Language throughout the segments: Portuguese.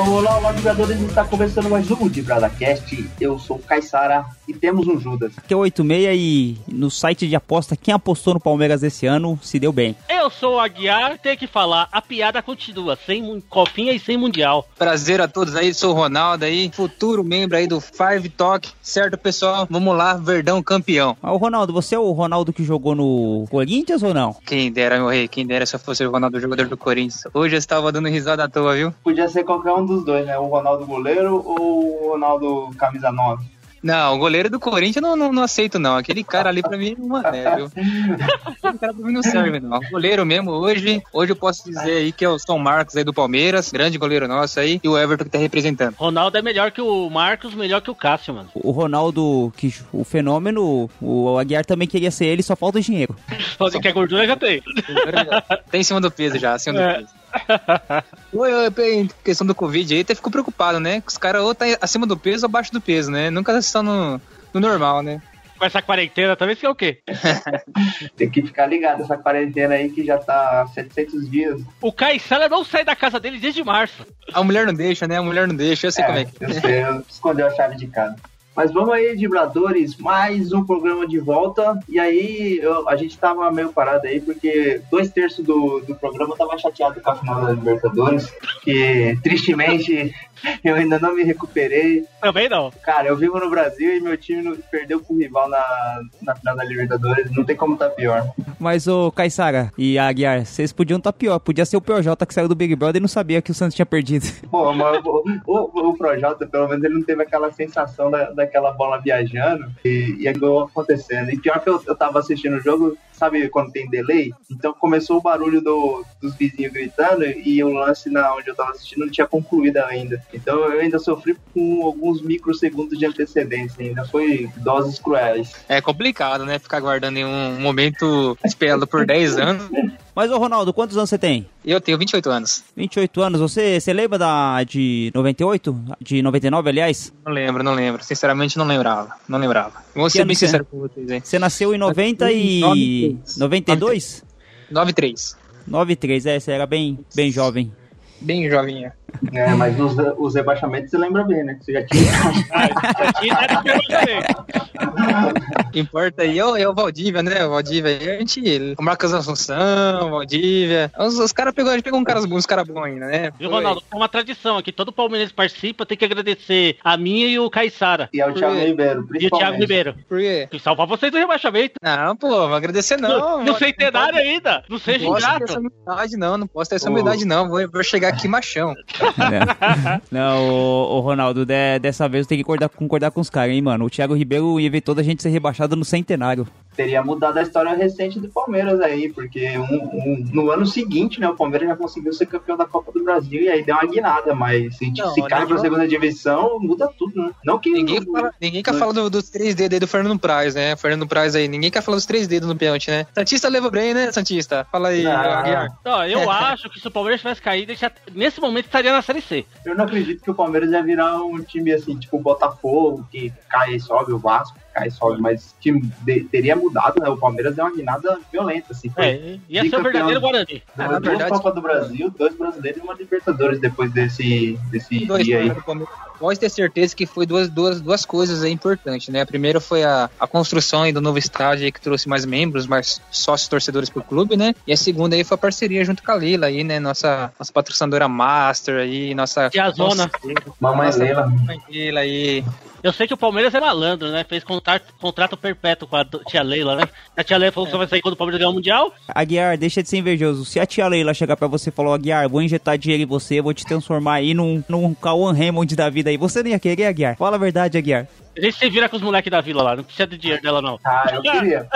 Olá, olá, jogadores! Está começando mais um de Bradacast. Eu sou o Caissara e temos um Judas. Aqui é o 86 e no site de aposta, quem apostou no Palmeiras esse ano se deu bem. Eu sou o Aguiar, tem que falar, a piada continua, sem copinha e sem mundial. Prazer a todos aí, sou o Ronaldo aí, futuro membro aí do Five Talk. Certo, pessoal? Vamos lá, Verdão campeão. Ah, o Ronaldo, você é o Ronaldo que jogou no Corinthians ou não? Quem dera, meu rei, quem dera se eu fosse o Ronaldo jogador do Corinthians. Hoje eu estava dando risada à toa, viu? Podia ser qualquer um dos dois, né? O Ronaldo goleiro ou o Ronaldo camisa 9? Não, o goleiro do Corinthians não, não, não aceito, não. Aquele cara ali pra mim é uma é, viu? Aquele cara pra mim não serve, não. O goleiro mesmo, hoje, hoje eu posso dizer aí que é o São Marcos aí do Palmeiras, grande goleiro nosso aí, e o Everton que tá representando. Ronaldo é melhor que o Marcos, melhor que o Cássio, mano. O Ronaldo, que o fenômeno, o Aguiar também queria ser ele, só falta o dinheiro. Você quer gordura, já tem. Tem em cima do peso já, acima do É. peso. Oi, oi, em questão do Covid aí, até ficou preocupado, né? Os caras ou tá acima do peso ou abaixo do peso, né? Nunca estão no, no normal, né? Com essa quarentena também, você é o quê? Tem que ficar ligado essa quarentena aí que já tá há 700 dias. O Caissara não sai da casa dele desde março. A mulher não deixa, né? A mulher não deixa, eu sei como é que eu sei, eu escondeu a chave de casa. Mas vamos aí, Vibradores, mais um programa de volta. E aí, eu- a gente tava meio parado aí, porque dois terços do, do programa tava chateado com a final da Libertadores, que tristemente eu ainda não me recuperei. Também não. Cara, eu vivo no Brasil e meu time perdeu pro rival na, na final da Libertadores, não tem como tá pior. Mas o Caissara e a Aguiar, vocês podiam estar pior. Podia ser o PJ que saiu do Big Brother e não sabia que o Santos tinha perdido. Pô, mas o, o, o Projota, pelo menos, ele não teve aquela sensação da, daquela bola viajando e, e acabou acontecendo. E pior que eu, eu tava assistindo o jogo, sabe quando tem delay? Então começou o barulho do, dos vizinhos gritando e o lance na onde eu tava assistindo não tinha concluído ainda. Então eu ainda sofri com alguns microsegundos de antecedência ainda. Foi doses cruéis. É complicado, né? Ficar guardando em um momento esperado por 10 anos. Mas, ô Ronaldo, quantos anos você tem? Eu tenho 28 anos. 28 anos. Você, você lembra da de 98? De 99, aliás? Não lembro, não lembro. Sinceramente, não lembrava. Não lembrava. Vou ser bem sincero com vocês, hein? Você nasceu em 90 e... 93. 92? 9-3. 93, é, você era bem, bem jovem. Bem jovinha. É, mas os, os rebaixamentos você lembra bem, né? Você já tinha. Ah, tá de pergunta O que importa aí é o, é o Valdívia, né? O Valdívia aí, a gente. O Marcos Assunção, Valdívia. Os, os caras pegou, a gente pegou um caras bons, uns caras bons ainda, né? Viu, Ronaldo? É uma tradição aqui. Todo palmeirense participa, tem que agradecer a minha e o Caissara. E ao Thiago Ribeiro, E o. Thiago Ribeiro. Por quê? Que salvar vocês do rebaixamento. Não, pô, vou agradecer não. no mano. centenário ainda. Não seja Não posso ter essa ingrato. humildade, não. Não posso ter essa humildade, não. Vou, vou chegar aqui machão. Não, não o, o Ronaldo, de- dessa vez eu tenho que concordar, concordar com os caras, hein, mano. O Thiago Ribeiro evitou da gente ser rebaixado no centenário. Teria mudado a história recente do Palmeiras aí, porque um- um- no ano seguinte, né, o Palmeiras já conseguiu ser campeão da Copa do Brasil e aí deu uma guinada, mas se, Não, se cai olha pra só. segunda divisão, muda tudo, né? Não que Ninguém, fala, ninguém quer falar do- dos três dedos aí do Fernando Praz, né? Fernando Praz aí. Ninguém quer falar dos três dedos no pênalti, né? Santista leva bem, né, Santista? Fala aí. Não, eu acho que se o Palmeiras tivesse caído, já- nesse momento estaria na Série C. eu não acredito que o Palmeiras ia virar um time assim, tipo o Botafogo, que cai e sobe, o Vasco cai e sobe, mas que de- teria mudado, né? O Palmeiras deu uma guinada violenta, assim. Foi É, ia ser o verdadeiro Guarani. Ah, na duas verdade- Copa do Brasil, dois brasileiros e uma Libertadores depois desse, desse Dois dia aí. Palmeiras. Pode ter certeza que foi duas, duas, duas coisas aí importantes, né? A primeira foi a, a construção aí do novo estádio aí que trouxe mais membros, mais sócios torcedores pro clube, né? E a segunda aí foi a parceria junto com a Leila aí, né? Nossa, nossa patrocinadora Master aí, nossa... Tiazona. Mamãe Nossa, Leila. mamãe Leila aí. Eu sei que o Palmeiras é malandro, né? Fez contrato, contrato perpétuo com a tia Leila, né? A tia Leila falou que só vai sair quando o Palmeiras ganhar o Mundial. Aguiar, deixa de ser invejoso. Se a tia Leila chegar pra você e falar, Aguiar, vou injetar dinheiro em você, vou te transformar aí num, num Cauan Raymond da vida aí, você não ia querer, Aguiar? Fala a verdade, Aguiar. A gente se vira com os moleques da vila lá, não precisa de dinheiro dela, não. Ah, eu queria.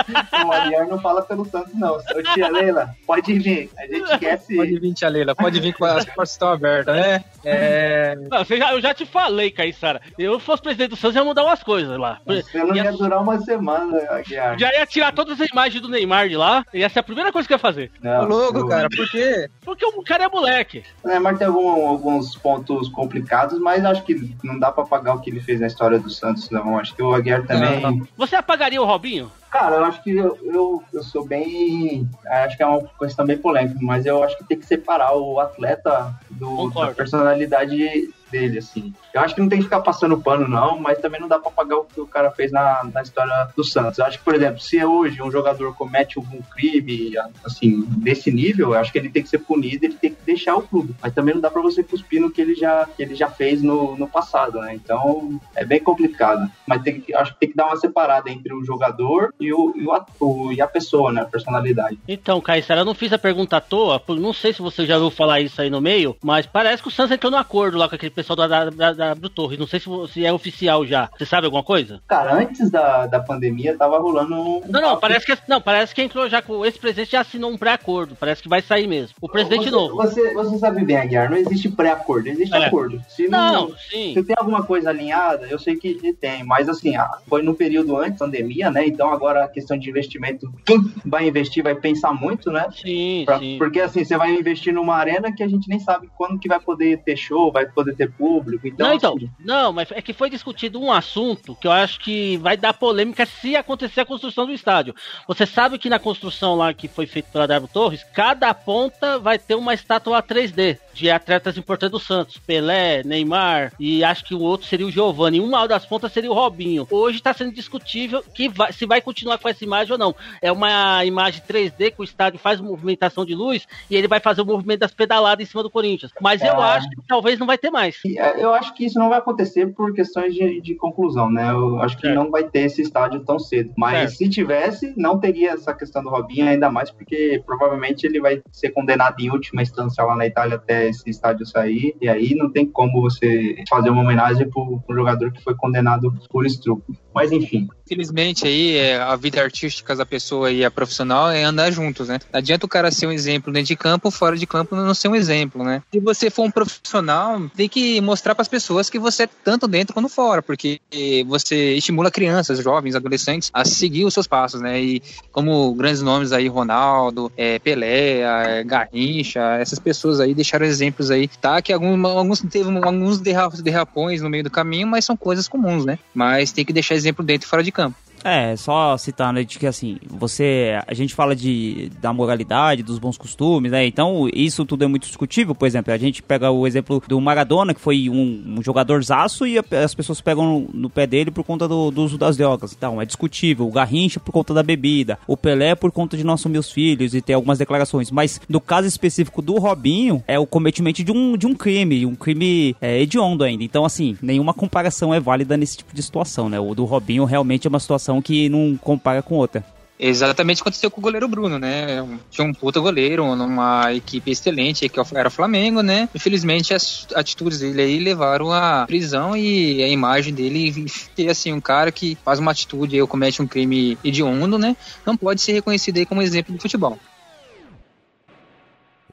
o Aguiar não fala pelo Santos, não. Ô, tia Leila, pode vir. A gente quer se. Pode vir, tia Leila, pode vir com as portas estão abertas, né? É... Não, você já- eu já te falei, Caissara. Eu fosse presidente do Santos, ia mudar umas coisas lá. Você não ia durar uma semana, Aguiar. Já ia tirar todas as imagens do Neymar de lá, ia ser a primeira coisa que eu ia fazer. Ô, Não, louco, eu- cara, por quê? Porque o cara é moleque. O Neymar tem algum- alguns pontos complicados, mas acho que não dá pra pagar o que ele fez na história do Santos, não. Acho que o Aguiar também. Não, Você apagaria o Robinho? Cara, eu acho que eu, eu, eu sou bem. Acho que é uma questão bem polêmica, mas eu acho que tem que separar o atleta do, Concordo. da personalidade dele, assim. Eu acho que não tem que ficar passando pano, não, mas também não dá pra pagar o que o cara fez na, na história do Santos. Eu acho que, por exemplo, se hoje um jogador comete algum crime, assim, desse nível, eu acho que ele tem que ser punido, ele tem que deixar o clube. Mas também não dá pra você cuspir no que ele já, que ele já fez no, no passado, né? Então, é bem complicado. Mas tem acho que tem que dar uma separada entre o jogador e, o, e, o, at- o- e a pessoa, né? A personalidade. Então, Caissara, eu não fiz a pergunta à toa, não sei se você já ouviu falar isso aí no meio, mas parece que o Santos entrou no acordo lá com aquele pessoal da, da, da, da do Torres. Não sei se, se é oficial já. Você sabe alguma coisa? Cara, antes da, da pandemia, tava rolando um. Não, não, parece que não, parece que entrou já com esse presidente já assinou um pré-acordo. Parece que vai sair mesmo. O presidente você, novo. Você, você sabe bem, Aguiar, não existe pré-acordo, existe É. acordo. Se Não, sim. Se tem alguma coisa alinhada, eu sei que tem, mas assim, ah, foi no período antes da pandemia, né? Então agora a questão de investimento, quem vai investir vai pensar muito, né? Sim, Pra- sim. porque assim, você vai investir numa arena que a gente nem sabe quando que vai poder ter show, vai poder ter público. Então, Não, então, assim, não, mas é que foi discutido um assunto que eu acho que vai dar polêmica se acontecer a construção do estádio. Você sabe que na construção lá que foi feita pela Darbo Torres, cada ponta vai ter uma estátua 3D de atletas importantes do Santos. Pelé, Neymar e acho que o outro seria o Giovanni. Uma das pontas seria o Robinho. Hoje está sendo discutível que vai- se vai continuar com essa imagem ou não. É uma imagem 3D que o estádio faz movimentação de luz e ele vai fazer o movimento das pedaladas em cima do Corinthians. Mas eu É. acho que talvez não vai ter mais. É, eu acho que isso não vai acontecer por questões de, de conclusão, né? Eu acho que Certo. não vai ter esse estádio tão cedo. Mas Certo. se tivesse, não teria essa questão do Robinho, ainda mais porque provavelmente ele vai ser condenado em última instância lá na Itália até esse estádio sair. E aí não tem como você fazer uma homenagem pro, pro jogador que foi condenado por estupro. Mas enfim. Infelizmente aí é, a vida artística da pessoa e a profissional é andar juntos, né? Não adianta o cara ser um exemplo dentro de campo, fora de campo não ser um exemplo, né? Se você for um profissional, tem que mostrar para as pessoas que você é tanto dentro quanto fora, porque você estimula crianças, jovens, adolescentes a seguir os seus passos, né? E como grandes nomes aí, Ronaldo, é, Pelé, é, Garrincha, essas pessoas aí deixaram exemplos aí, tá? Que alguns, alguns teve alguns derra- derrapões no meio do caminho, mas são coisas comuns, né? Mas tem que deixar exemplo dentro e fora de campo. É, só citar, né, de que assim, você, a gente fala de, da moralidade, dos bons costumes, né, então isso tudo é muito discutível, por exemplo, a gente pega o exemplo do Maradona, que foi um, um jogador zaço e a- as pessoas pegam no, no pé dele por conta do, do uso das drogas, então é discutível, o Garrincha por conta da bebida, o Pelé por conta de nós somos meus filhos e ter algumas declarações, mas no caso específico do Robinho, é o cometimento de um, de um crime, um crime é, hediondo ainda, então assim, nenhuma comparação é válida nesse tipo de situação, né, o do Robinho realmente é uma situação que não compara com outra. Exatamente o que aconteceu com o goleiro Bruno, né? Tinha um puta goleiro, numa equipe excelente, que era o Flamengo, né? Infelizmente, as atitudes dele aí levaram à prisão e a imagem dele, e assim, um cara que faz uma atitude e comete um crime hediondo, né? Não pode ser reconhecido aí como exemplo do futebol.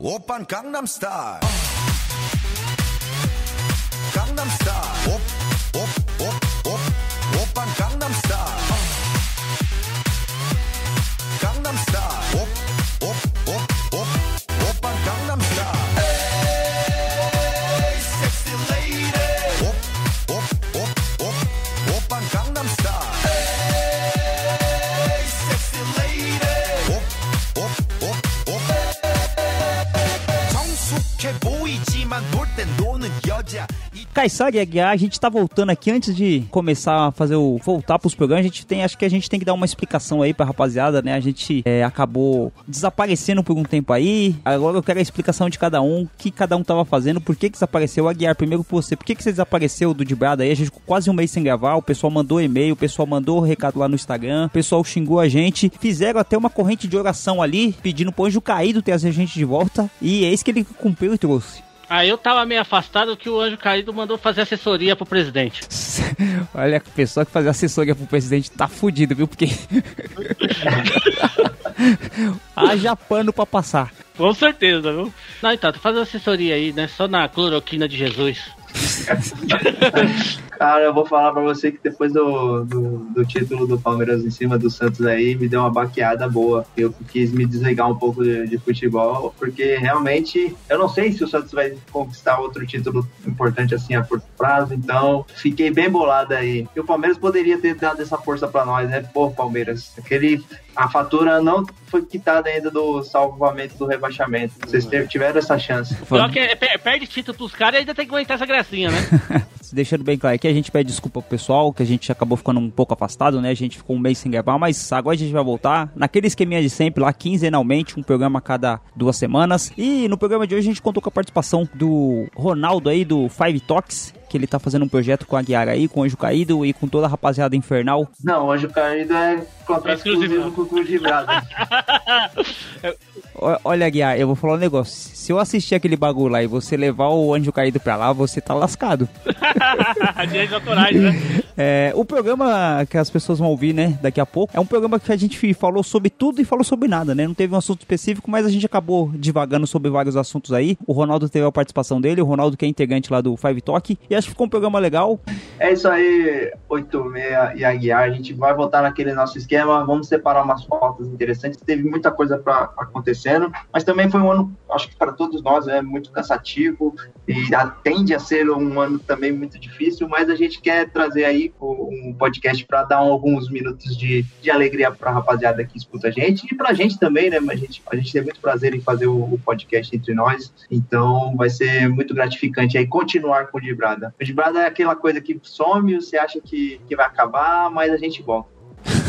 Open Gangnam Style. 이 Caissara e Aguiar, a gente tá voltando aqui antes de começar a fazer o voltar pros programas. A gente tem, acho que a gente tem que dar uma explicação aí pra rapaziada, né? A gente é, acabou desaparecendo por um tempo aí. Agora eu quero a explicação de cada um, o que cada um tava fazendo, por que que desapareceu. Aguiar, primeiro por você, por que que você desapareceu do Dibrada aí? A gente ficou quase um mês sem gravar, o pessoal mandou e-mail, o pessoal mandou recado lá no Instagram, o pessoal xingou a gente, fizeram até uma corrente de oração ali, pedindo pro anjo caído trazer a gente de volta. E é isso que ele cumpriu e trouxe. Aí eu tava meio afastado que o Anjo Caído mandou fazer assessoria pro presidente. Olha, a pessoa que faz assessoria pro presidente tá fudido, viu? Porque. Haja pano pra passar. Com certeza, viu? Não, então, tô fazendo assessoria aí, né? Só na cloroquina de Jesus. Cara, eu vou falar pra você que depois do, do, do título do Palmeiras em cima do Santos aí, me deu uma baqueada boa. Eu quis me desligar um pouco de, de futebol, porque realmente eu não sei se o Santos vai conquistar outro título importante assim a prazo, então fiquei bem bolado aí. E o Palmeiras poderia ter dado essa força para nós, né? Pô, Palmeiras, aquele a fatura não foi quitada ainda do salvamento do rebaixamento. Vocês tiveram essa chance. Pior que é, perde título pros caras e ainda tem que aguentar essa gracinha, né? Deixando bem claro que a gente pede desculpa pro pessoal, que a gente acabou ficando um pouco afastado, né? A gente ficou um mês sem gravar, mas agora a gente vai voltar naquele esqueminha de sempre, lá quinzenalmente, um programa a cada duas semanas. E no programa de hoje a gente contou com a participação do Ronaldo aí, do Five Talks, que ele tá fazendo um projeto com a Guiara aí, com o Anjo Caído e com toda a rapaziada infernal. Não, o Anjo Caído é contrato exclusivo com o Clube de Brada. Olha, Guiar, eu vou falar um negócio. Se eu assistir aquele bagulho lá e você levar o Anjo Caído pra lá, você tá lascado. Direito autorais, né? É, o programa que as pessoas vão ouvir, né, daqui a pouco, é um programa que a gente falou sobre tudo e falou sobre nada, né? Não teve um assunto específico, mas a gente acabou divagando sobre vários assuntos aí. O Ronaldo teve a participação dele, o Ronaldo que é integrante lá do Five Talk, e acho que ficou um programa legal. É isso aí, 86 e Aguiar. A gente vai voltar naquele nosso esquema, vamos separar umas fotos interessantes. Teve muita coisa para acontecendo, mas também foi um ano, acho que para todos nós, é muito cansativo e tende a ser um ano também muito difícil, mas a gente quer trazer aí um podcast para dar alguns minutos de, de alegria para a rapaziada que escuta a gente e para a gente também, né? A gente, a gente tem muito prazer em fazer o, o, podcast entre nós, então vai ser muito gratificante aí continuar com o Dibrada. O Dibrada é aquela coisa que some, você acha que, que vai acabar, mas a gente volta.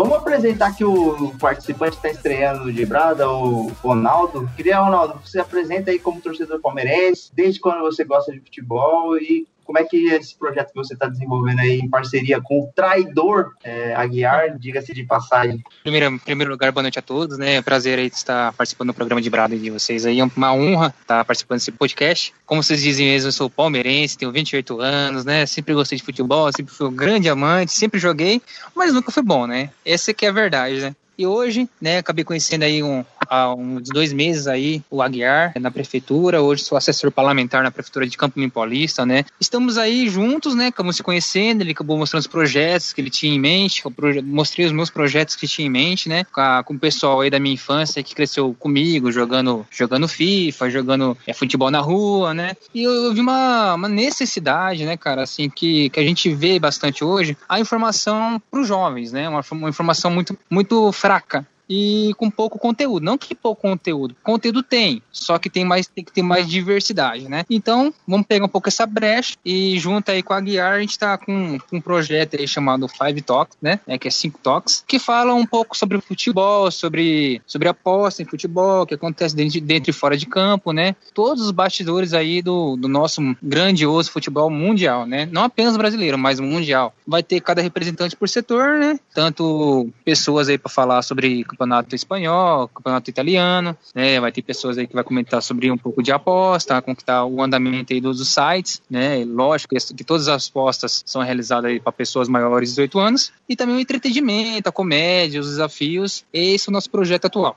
Vamos apresentar que o participante está estreando no Dibrada, o Ronaldo. Queria, Ronaldo, você apresenta aí como torcedor palmeirense, desde quando você gosta de futebol e como é que esse projeto que você está desenvolvendo aí em parceria com o traidor é, Aguiar, diga-se de passagem? Primeiro, em primeiro lugar, boa noite a todos, né? É prazer aí estar participando do programa de Brado de vocês aí. É uma honra estar participando desse podcast. Como vocês dizem mesmo, eu sou palmeirense, tenho 28 anos, né? Sempre gostei de futebol, sempre fui um grande amante, sempre joguei, mas nunca fui bom, né? Essa que é a verdade, né? E hoje, né, acabei conhecendo aí um, há uns dois meses aí o Aguiar na prefeitura. Hoje sou assessor parlamentar na prefeitura de Campo Limpo Paulista, né? Estamos aí juntos, né? Acabamos se conhecendo. Ele acabou mostrando os projetos que ele tinha em mente. Mostrei os meus projetos que tinha em mente, né? Com o pessoal aí da minha infância que cresceu comigo, jogando, jogando FIFA, jogando é, futebol na rua, né? E eu, eu vi uma, uma necessidade, né, cara, assim, que, que a gente vê bastante hoje, a informação para os jovens, né? Uma, uma informação muito, muito fraca e com pouco conteúdo. Não que pouco conteúdo, conteúdo tem, só que tem mais tem que ter mais diversidade, né? Então, vamos pegar um pouco essa brecha e junto aí com a Guiar, a gente tá com, com um projeto aí chamado Five Talks, né? É, que é cinco talks, que fala um pouco sobre futebol, sobre, sobre aposta em futebol, que acontece dentro, dentro e fora de campo, né? Todos os bastidores aí do, do nosso grandioso futebol mundial, né? Não apenas brasileiro, mas mundial. Vai ter cada representante por setor, né? Tanto pessoas aí para falar sobre campeonato espanhol, campeonato italiano, né? Vai ter pessoas aí que vai comentar sobre um pouco de aposta, como que tá o andamento aí dos, sites, né? Lógico que todas as apostas são realizadas aí para pessoas maiores de 18 anos e também o entretenimento, a comédia, os desafios. Esse é o nosso projeto atual.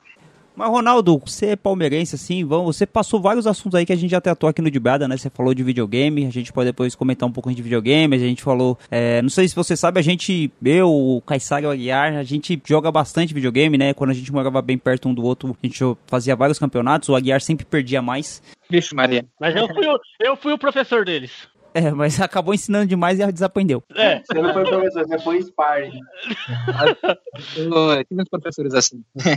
Mas, Ronaldo, você é palmeirense, assim, vamos, você passou vários assuntos aí que a gente já tratou aqui no Dibrada, né? Você falou de videogame, a gente pode depois comentar um pouco de videogame, a gente falou, é, não sei se você sabe, a gente, eu, o Caissara e o Aguiar, a gente joga bastante videogame, né? Quando a gente morava bem perto um do outro, a gente fazia vários campeonatos, o Aguiar sempre perdia mais. Vixe, Maria. Mas eu fui, o, eu fui o professor deles. É, mas acabou ensinando demais e desaprendeu. É. Você não foi professor, você foi sparring. eu tive professores assim.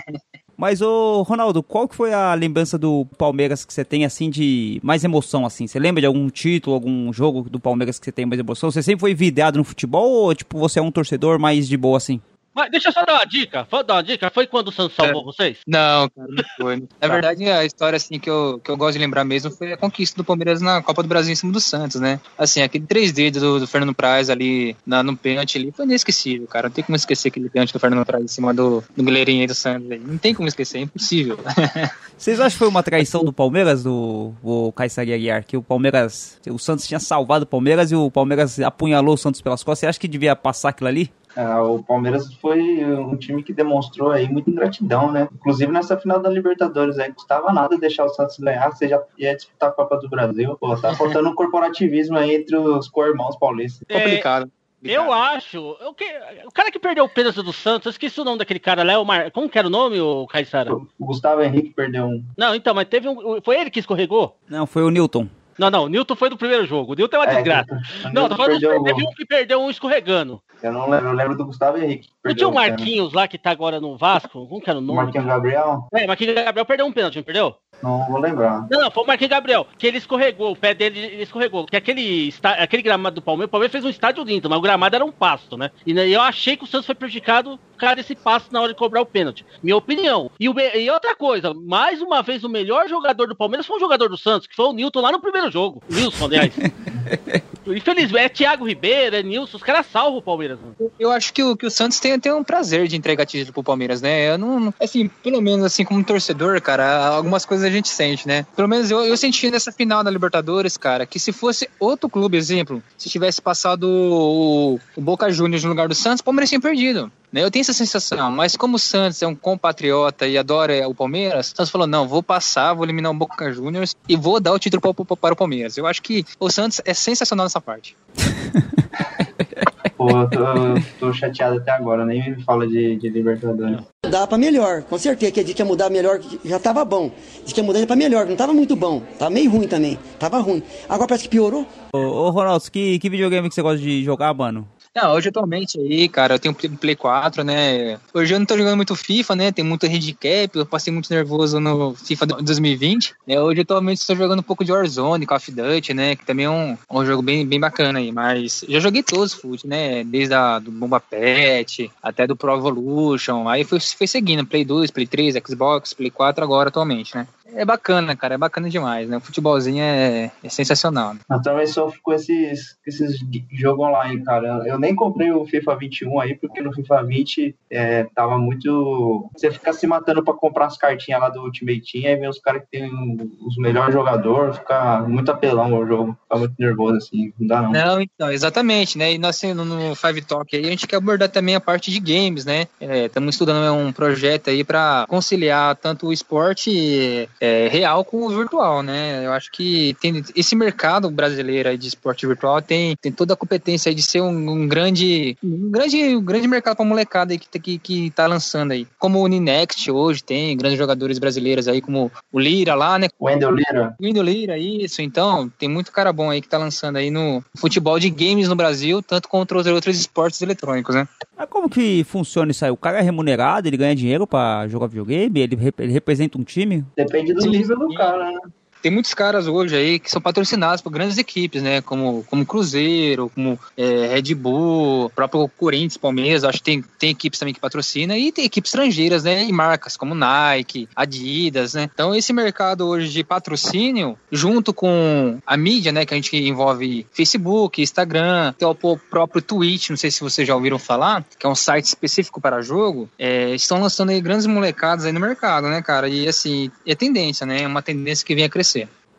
Mas, ô, Ronaldo, qual que foi a lembrança do Palmeiras que você tem, assim, de mais emoção, assim? Você lembra de algum título, algum jogo do Palmeiras que você tem mais emoção? Você sempre foi vidrado no futebol ou, tipo, você é um torcedor mais de boa, assim? Mas deixa eu só dar uma dica. Vou dar uma dica. Foi quando o Santos salvou vocês? Não, cara, não foi. Na verdade, a história assim que eu, que eu gosto de lembrar mesmo foi a conquista do Palmeiras na Copa do Brasil em cima do Santos, né? Assim, aquele 3D do, do Fernando Praz ali na, no pênalti ali foi inesquecível, cara. Não tem como esquecer aquele pênalti do Fernando Praz em cima do, do goleirinho aí do Santos. aí. Não tem como esquecer, é impossível. Vocês acham que foi uma traição do Palmeiras, do o Caissari Aguiar? Que o Palmeiras, o Santos tinha salvado o Palmeiras e o Palmeiras apunhalou o Santos pelas costas. Você acha que devia passar aquilo ali? Ah, o Palmeiras foi um time que demonstrou aí muita ingratidão, né? Inclusive nessa final da Libertadores aí, custava nada deixar o Santos ganhar, você já ia disputar a Copa do Brasil. Pô, tá faltando um corporativismo aí entre os co-irmãos paulistas. É, Complicado. Eu acho. O, que, o cara que perdeu o pênalti do Santos, eu esqueci o nome daquele cara lá, é o Mar... como que era o nome, o Caissara? O Gustavo Henrique perdeu um. Não, então, mas teve um. Foi ele que escorregou? Não, foi o Newton. Não, não, o Newton foi do primeiro jogo. O Newton é uma É, desgraça. Não, tô falando perdeu teve um. que perdeu um escorregando. Eu não lembro, eu lembro do Gustavo Henrique. que Não tinha o. Marquinhos lá que tá agora no Vasco? Como que era o O nome? Marquinhos Gabriel? É, Marquinhos Gabriel perdeu um pênalti, não perdeu? Não vou lembrar. Não, não, foi o Marquinhos Gabriel, que ele escorregou, o pé dele ele escorregou. Que aquele, está- aquele gramado do Palmeiras, o Palmeiras fez um estádio lindo, mas o gramado era um pasto, né? E né, eu achei que o Santos foi prejudicado por causa desse pasto na hora de cobrar o pênalti. Minha opinião. E, o e outra coisa, mais uma vez, o melhor jogador do Palmeiras foi um jogador do Santos, que foi o Newton lá no primeiro jogo. Wilson, aliás. Infelizmente, é Thiago Ribeiro, é Nilson, os caras salvam o Palmeiras. Mano. Eu acho que o, que o Santos tem, tem um prazer de entregar título pro Palmeiras, né? Eu não, não- assim, pelo menos assim, como torcedor, cara, algumas coisas a gente sente, né? Pelo menos eu, eu senti nessa final da Libertadores, cara, que se fosse outro clube, exemplo, se tivesse passado o, o Boca Juniors no lugar do Santos, o Palmeiras tinha perdido. Né? Eu tenho essa sensação, mas como o Santos é um compatriota e adora o Palmeiras, o Santos falou: não, vou passar, vou eliminar o Boca Juniors e vou dar o título para, o- para o Palmeiras. Eu acho que o Santos é sensacional nessa parte. Pô, eu tô, tô chateado até agora, nem me fala de, de Libertadores. Mudar pra melhor, com certeza. Que a gente ia mudar melhor, já tava bom. Diz que ia mudar pra melhor, não tava muito bom. Tava meio ruim também. Tava ruim. Agora parece que piorou. Ô, ô Ronaldo, que, que videogame que você gosta de jogar, mano? Não, hoje atualmente aí, cara, eu tenho um Play 4, né? Hoje eu não tô jogando muito FIFA, né? Tem muito handicap, eu passei muito nervoso no FIFA do- 2020. Né? Hoje atualmente estou jogando um pouco de Warzone, Call of Duty, né? Que também é um, um jogo bem, bem bacana aí. Mas já joguei todos os foot, né? Desde a, do Bomba Pet até do Pro Evolution. Aí foi, foi seguindo, Play 2, Play 3, Xbox, Play 4 agora atualmente, né? É bacana, cara, é bacana demais, né? O futebolzinho é, é sensacional. Né? Eu também sofro com esses, esses jogos online, cara. Eu nem comprei o FIFA 21 aí, porque no FIFA 20 é, tava muito. Você fica se matando pra comprar as cartinhas lá do Ultimate Team, aí vem os caras que tem os melhores jogadores, fica muito apelão o jogo, fica muito nervoso assim, não dá não. Não, então, exatamente, né? E nós assim, no, Five Talk aí, a gente quer abordar também a parte de games, né? Estamos estudando né, um projeto aí para conciliar tanto o esporte é, real com o virtual, né? Eu acho que tem esse mercado brasileiro aí de esporte virtual tem, tem toda a competência de ser um, um grande um grande, um grande mercado para molecada aí que, tá- que, que tá lançando aí. Como o Uninext hoje tem grandes jogadores brasileiros aí, como o Lira lá, né? Wendel Lira, Vindo Lira, isso. Então, tem muito cara bom aí que tá lançando aí no futebol de games no Brasil, tanto contra os outros esportes eletrônicos, né? Mas como que funciona isso aí? O cara é remunerado, ele ganha dinheiro pra jogar videogame? Ele, rep- ele representa um time? depende do nível do cara, né? Tem muitos caras hoje aí que são patrocinados por grandes equipes, né? Como, como Cruzeiro, como é, Red Bull, próprio Corinthians, Palmeiras, acho que tem, tem equipes também que patrocina e tem equipes estrangeiras, né? E marcas como Nike, Adidas, né? Então esse mercado hoje de patrocínio, junto com a mídia, né? Que a gente envolve Facebook, Instagram, até o próprio Twitch, não sei se vocês já ouviram falar, que é um site específico para jogo, é, estão lançando aí grandes molecadas aí no mercado, né, cara? E assim, é tendência, né? É uma tendência que vem a crescer.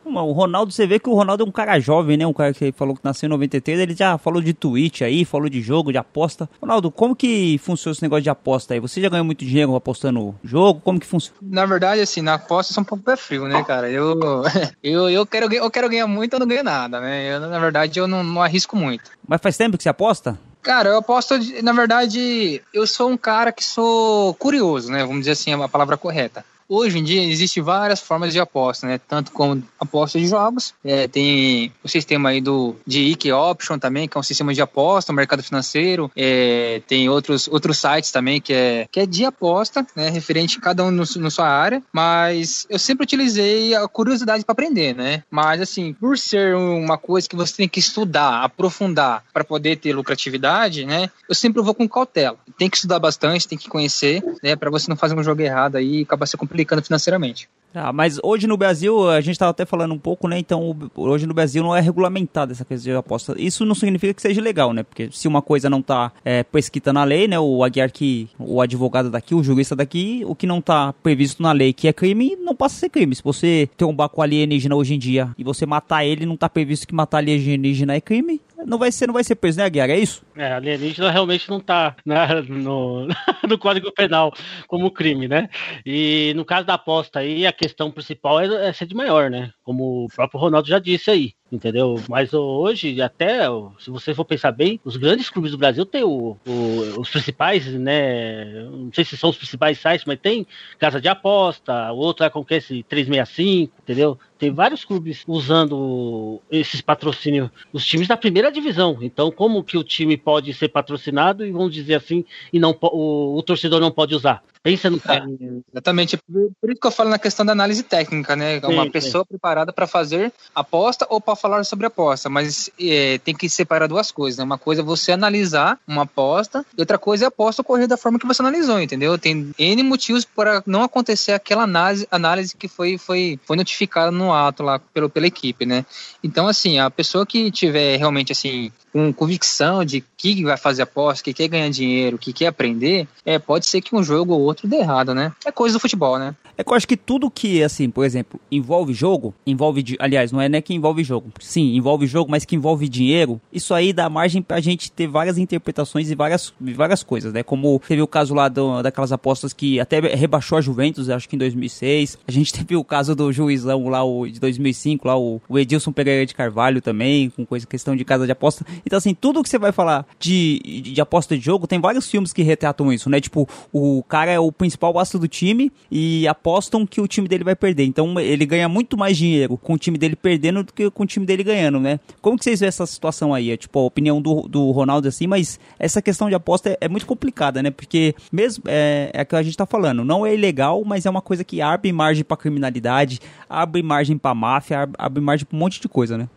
Uma- O Ronaldo, você vê que o Ronaldo é um cara jovem, né? Um cara que falou que nasceu em 93, ele já falou de Twitch aí, falou de jogo, de aposta. Ronaldo, como que funciona esse negócio de aposta aí? Você já ganhou muito dinheiro apostando jogo? Como que funciona? Na verdade, assim, na aposta eu sou um pouco pé frio, né, cara? Eu, eu, eu, quero, ganhar- eu quero ganhar muito, eu não ganho nada, né? Eu, na verdade, eu não, não arrisco muito. Mas faz tempo que você aposta? Cara, eu aposto, na verdade, eu sou um cara que sou curioso, né? Vamos dizer assim, é a palavra correta. Hoje em dia existe várias formas de aposta, né? Tanto como aposta de jogos, é, tem o sistema aí do de IK Option também, que é um sistema de aposta, o mercado financeiro, é, tem outros, outros sites também que é, que é de aposta, né? Referente a cada um no sua área, mas eu sempre utilizei a curiosidade para aprender, né? Mas assim, por ser uma coisa que você tem que estudar, aprofundar para poder ter lucratividade, né? Eu sempre vou com cautela. Tem que estudar bastante, tem que conhecer, né? Para você não fazer um jogo errado aí e acabar se complicando financeiramente. Ah, mas hoje no Brasil, a gente estava até falando um pouco, né? Então, hoje no Brasil não é regulamentada essa questão de aposta. Isso não significa que seja legal, né? Porque se uma coisa não está é, prescrita na lei, né? O Aguiar que, o advogado daqui, o jurista daqui, o que não está previsto na lei que é crime, não passa a ser crime. Se você um com alienígena hoje em dia e você matar ele, não está previsto que matar alienígena é crime, não vai ser, não vai ser preso, né, Aguiar? É isso? É, alienígena realmente não tá né, no, no Código Penal como crime, né? E no caso da aposta aí, a questão principal é, é ser de maior, né? Como o próprio Ronaldo já disse aí entendeu? Mas hoje, até, se você for pensar bem, os grandes clubes do Brasil têm o, o, os principais, né? Não sei se são os principais sites, mas tem Casa de Aposta, o outro é com que esse 365, entendeu? Tem vários clubes usando esses patrocínios, os times da primeira divisão. Então, como que o time pode ser patrocinado e vamos dizer assim, e não o, o torcedor não pode usar? Pensa no é, Exatamente. Por isso que eu falo na questão da análise técnica, né? Sim, Uma pessoa sim. preparada para fazer aposta ou para falar sobre aposta, mas é, tem que separar duas coisas, né? Uma coisa é você analisar uma aposta e outra coisa é a aposta ocorrer da forma que você analisou, entendeu? Tem N motivos para não acontecer aquela análise, análise que foi, foi, foi notificada no ato lá pelo, pela equipe, né? Então, assim, a pessoa que tiver realmente, assim, com convicção de que vai fazer aposta, que quer ganhar dinheiro, que quer aprender, é, pode ser que um jogo ou outro dê errado, né? É coisa do futebol, né? É que eu acho que tudo que, assim, por exemplo, envolve jogo, envolve, aliás, não é nem que envolve jogo, sim, envolve jogo, mas que envolve dinheiro, isso aí dá margem pra gente ter várias interpretações e várias, várias coisas, né? Como teve o caso lá do, daquelas apostas que até rebaixou a Juventus, acho que em 2006, a gente teve o caso do juizão lá, o, de 2005, lá, o, o Edilson Pereira de Carvalho também, com coisa, questão de casa de aposta. Então, assim, tudo que você vai falar de, de, de aposta de jogo, tem vários filmes que retratam isso, né? Tipo, o cara é principal astro do time e apostam que o time dele vai perder. Então ele ganha muito mais dinheiro com o time dele perdendo do que com o time dele ganhando, né? Como que vocês veem essa situação aí? É tipo a opinião do, do Ronaldo assim, mas essa questão de aposta é, é muito complicada, né? Porque mesmo é, é que a gente tá falando, não é ilegal, mas é uma coisa que abre margem para criminalidade, abre margem para máfia, abre margem para um monte de coisa, né?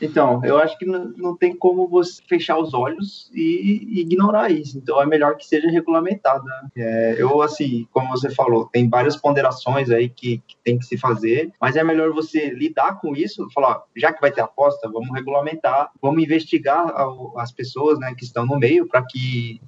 Então, eu acho que não, tem como você fechar os olhos e, ignorar isso. Então, é melhor que seja regulamentado. Né? É, eu, assim, como você falou, tem várias ponderações aí que, que, tem que se fazer, mas é melhor você lidar com isso, falar, já que vai ter aposta, vamos regulamentar, vamos investigar as pessoas né, que estão no meio para que,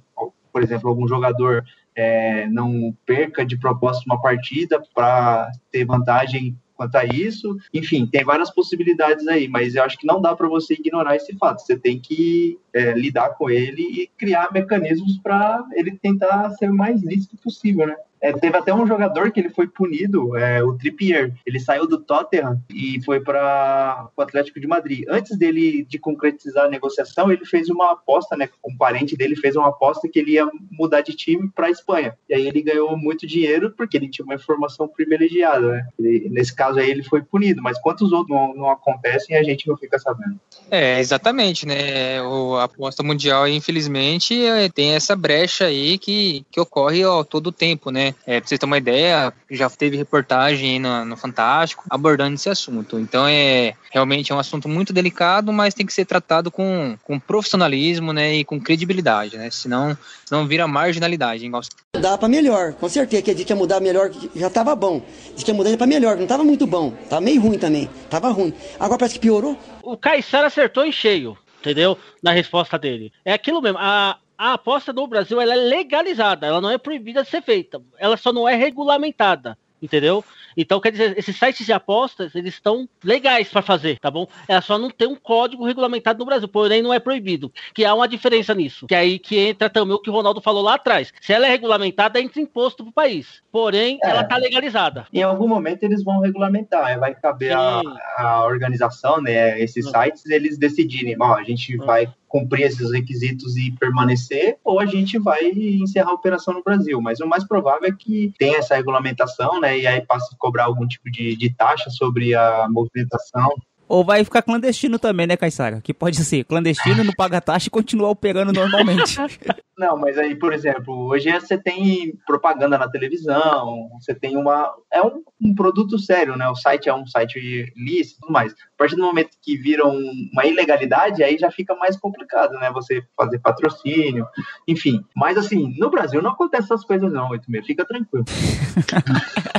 por exemplo, algum jogador é, não perca de propósito uma partida para ter vantagem quanto a isso. Enfim, tem várias possibilidades aí, mas eu acho que não dá para você ignorar esse fato. Você tem que é, lidar com ele e criar mecanismos para ele tentar ser o mais lícito possível, né? É, teve até um jogador que ele foi punido, é, o Trippier. Ele saiu do Tottenham e foi para o Atlético de Madrid. Antes dele de concretizar a negociação, ele fez uma aposta, né? Um parente dele fez uma aposta que ele ia mudar de time para a Espanha. E aí ele ganhou muito dinheiro porque ele tinha uma informação privilegiada, né? Ele, nesse caso aí ele foi punido, mas quantos outros não, não acontecem a gente não fica sabendo? É, exatamente, né? O, a aposta mundial, infelizmente, é, tem essa brecha aí que, que ocorre ao todo o tempo, né? É, pra você ter uma ideia, já teve reportagem no, no, Fantástico abordando esse assunto. Então é realmente é um assunto muito delicado, mas tem que ser tratado com, com profissionalismo né, e com credibilidade, né? Senão, senão vira marginalidade. Igual... Dá para melhor, com certeza que a gente ia mudar melhor, já tava bom. Diz que ia mudar para melhor, não tava muito bom, tava meio ruim também, tava ruim. Agora parece que piorou. O Caissara acertou em cheio entendeu? Na resposta dele. É aquilo mesmo. A, a aposta no Brasil ela é legalizada, ela não é proibida de ser feita, ela só não é regulamentada, entendeu? Então, quer dizer, esses sites de apostas, eles estão legais para fazer, tá bom? Ela só não tem um código regulamentado no Brasil, porém não é proibido. Que há uma diferença nisso. Que é aí que entra também o que o Ronaldo falou lá atrás. Se ela é regulamentada, entra imposto pro país. Porém, é, ela tá legalizada. Em algum momento eles vão regulamentar. Vai caber a, a, organização, né? Esses sites, eles decidirem, ó, a gente vai cumprir esses requisitos e permanecer, ou a gente vai encerrar a operação no Brasil. Mas o mais provável é que tenha essa regulamentação, né? E aí passe a cobrar algum tipo de, de taxa sobre a movimentação. Ou vai ficar clandestino também, né, Caissara? Que pode ser clandestino, não paga taxa e continua operando normalmente. Não, mas aí, por exemplo, hoje você tem propaganda na televisão, você tem uma. É um, um produto sério, né? O site é um site lícito e tudo mais. A partir do momento que vira um- uma ilegalidade, aí já fica mais complicado, né? Você fazer patrocínio, enfim. Mas assim, no Brasil não acontece essas coisas, não, 86. Fica tranquilo.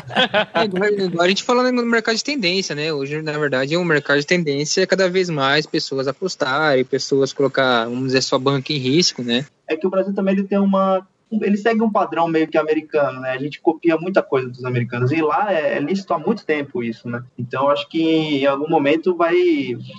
É, igual a gente falando no mercado de tendência, né? Hoje, na verdade, é um mercado de tendência é cada vez mais pessoas apostarem, pessoas colocar, vamos dizer, sua banca em risco, né? É que o Brasil também ele tem uma. Ele segue um padrão meio que americano, né? A gente copia muita coisa dos americanos. E lá é, é lícito há muito tempo isso, né? Então acho que em algum momento vai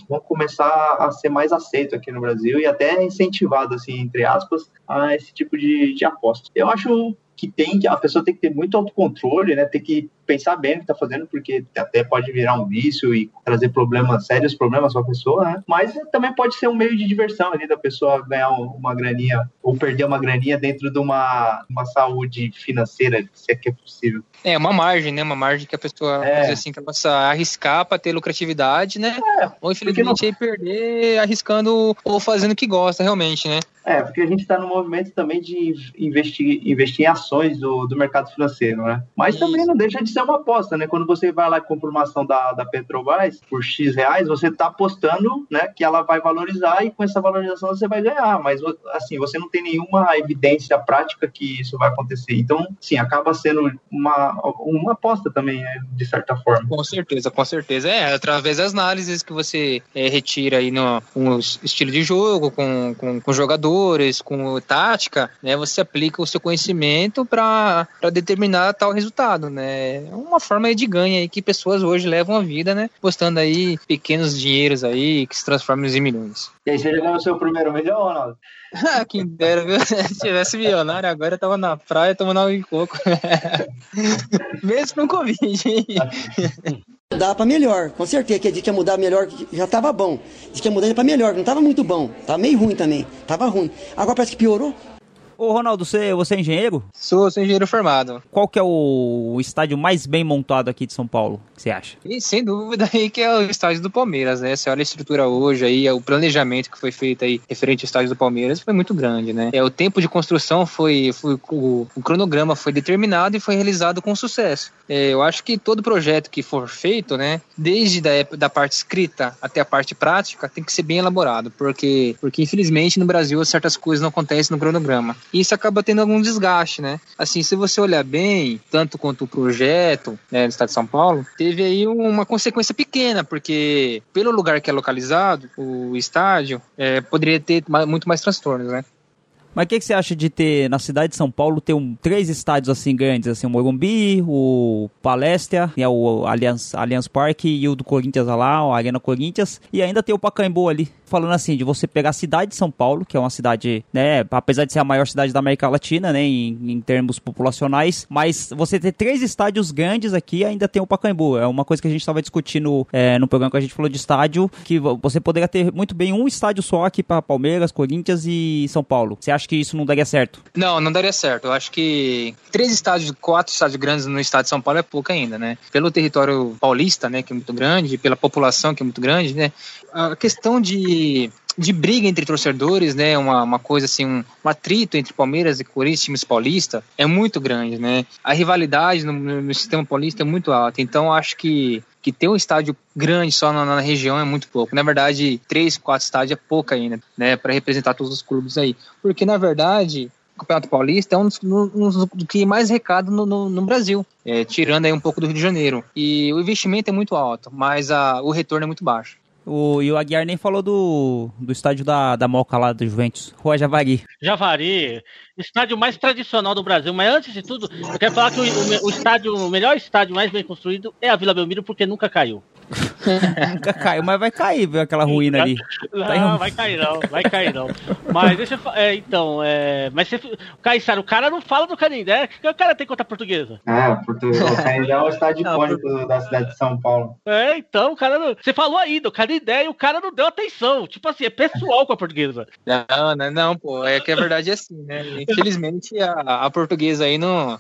vão começar a ser mais aceito aqui no Brasil e até incentivado, assim, entre aspas, a esse tipo de, de aposta. Eu acho que tem que a pessoa tem que ter muito autocontrole, né? Tem que pensar bem o que está fazendo, porque até pode virar um vício e trazer problemas, sérios problemas para a pessoa, né? Mas também pode ser um meio de diversão ali da pessoa ganhar um- uma graninha ou perder uma graninha dentro de uma, uma saúde financeira, se é que é possível. É uma margem, né? Uma margem que a pessoa, É. assim, que possa arriscar para ter lucratividade, né? É, Ou infelizmente aí perder arriscando ou fazendo o que gosta realmente, né? É, porque a gente está no movimento também de investir, investir em ações do, do mercado financeiro, né? Mas também não deixa de ser uma aposta, né? Quando você vai lá e compra uma ação da, da Petrobras por X reais, você está apostando né, que ela vai valorizar e com essa valorização você vai ganhar. Mas, assim, você não tem nenhuma evidência prática que isso vai acontecer. Então, sim, acaba sendo uma, uma aposta também, né, de certa forma. Com certeza, com certeza. É, através das análises que você é, retira aí no o estilo de jogo, com, com, com jogadores, com tática, né? Você aplica o seu conhecimento para determinar tal resultado, né? É uma forma de ganho aí que pessoas hoje levam a vida, né? Postando aí pequenos dinheiros aí que se transformam em milhões. E aí, você já ganhou o seu primeiro milhão, Ronaldo? Ah, Quem dera, viu? Se tivesse milionário, agora eu tava na praia tomando água de coco. Mesmo com Covid. Mudar pra melhor, com certeza que a gente ia mudar melhor, já tava bom. Diz que ia mudar pra melhor, não tava muito bom. Tava meio ruim também, tava ruim. Agora parece que piorou. Ô, Ronaldo, você, você é engenheiro? Sou, sou engenheiro formado. Qual que é o, estádio mais bem montado aqui de São Paulo? que você acha? E sem dúvida aí que é o estádio do Palmeiras, né? Você olha a estrutura hoje aí, o planejamento que foi feito aí referente ao estádio do Palmeiras foi muito grande, né? É, o tempo de construção foi, foi o, o cronograma foi determinado e foi realizado com sucesso. É, eu acho que todo projeto que for feito, né, desde da, da parte escrita até a parte prática, tem que ser bem elaborado, porque, porque infelizmente no Brasil certas coisas não acontecem no cronograma. Isso acaba tendo algum desgaste, né? Assim, se você olhar bem, tanto quanto o projeto né, do Estado de São Paulo, teve aí uma consequência pequena, porque pelo lugar que é localizado, o estádio, é, poderia ter muito mais transtornos, né? Mas o que, que você acha de ter, na cidade de São Paulo, ter um, três estádios assim grandes, assim, o Morumbi, o Palestra, é o Allianz, Allianz Parque e o do Corinthians lá, o Arena Corinthians, e ainda tem o Pacaembu ali. Falando assim, de você pegar a cidade de São Paulo, que é uma cidade, né, apesar de ser a maior cidade da América Latina, né, em, em termos populacionais, mas você ter três estádios grandes aqui, ainda tem o Pacaembu. É uma coisa que a gente estava discutindo é, no programa que a gente falou de estádio, que vo- você poderia ter muito bem um estádio só aqui para Palmeiras, Corinthians e São Paulo. Você acha que isso não daria certo? Não, não daria certo. Eu acho que três estádios, quatro estádios grandes no estado de São Paulo é pouco ainda, né? Pelo território paulista, né, que é muito grande, pela população que é muito grande, né? A questão de, de briga entre torcedores, né? Uma, uma coisa assim, um, um atrito entre Palmeiras e Corinthians, times paulistas, é muito grande, né? A rivalidade no, no- sistema paulista é muito alta. Então, acho que que ter um estádio grande só na, na região é muito pouco. Na verdade, três, quatro estádios é pouco ainda, né, para representar todos os clubes aí. Porque, na verdade, o Campeonato Paulista é um dos, um dos do que mais recado no, no, no Brasil, é, tirando aí um pouco do Rio de Janeiro. E o investimento é muito alto, mas a, o retorno é muito baixo. O, e o Aguiar nem falou do, do estádio da, da Moca lá do Juventus, Rua Javari. Javari, estádio mais tradicional do Brasil. Mas antes de tudo, eu quero falar que o, o- o estádio, o melhor estádio mais bem construído é a Vila Belmiro, porque nunca caiu. Nunca caiu, mas vai cair, viu, aquela ruína ali. Não, Tá vai cair não, vai cair não. Mas deixa eu é, então, é, mas você, Caissara, o cara não fala do Canindé, o que o cara tem contra a portuguesa? É, porque o Canindé é o estádio Não, icônico da cidade de São Paulo. É, então, o cara não, você falou aí do Canindé e o cara não deu atenção, tipo assim, é pessoal com a portuguesa. Não, não, não, pô. É que a verdade é assim, né? Infelizmente a, a portuguesa aí não,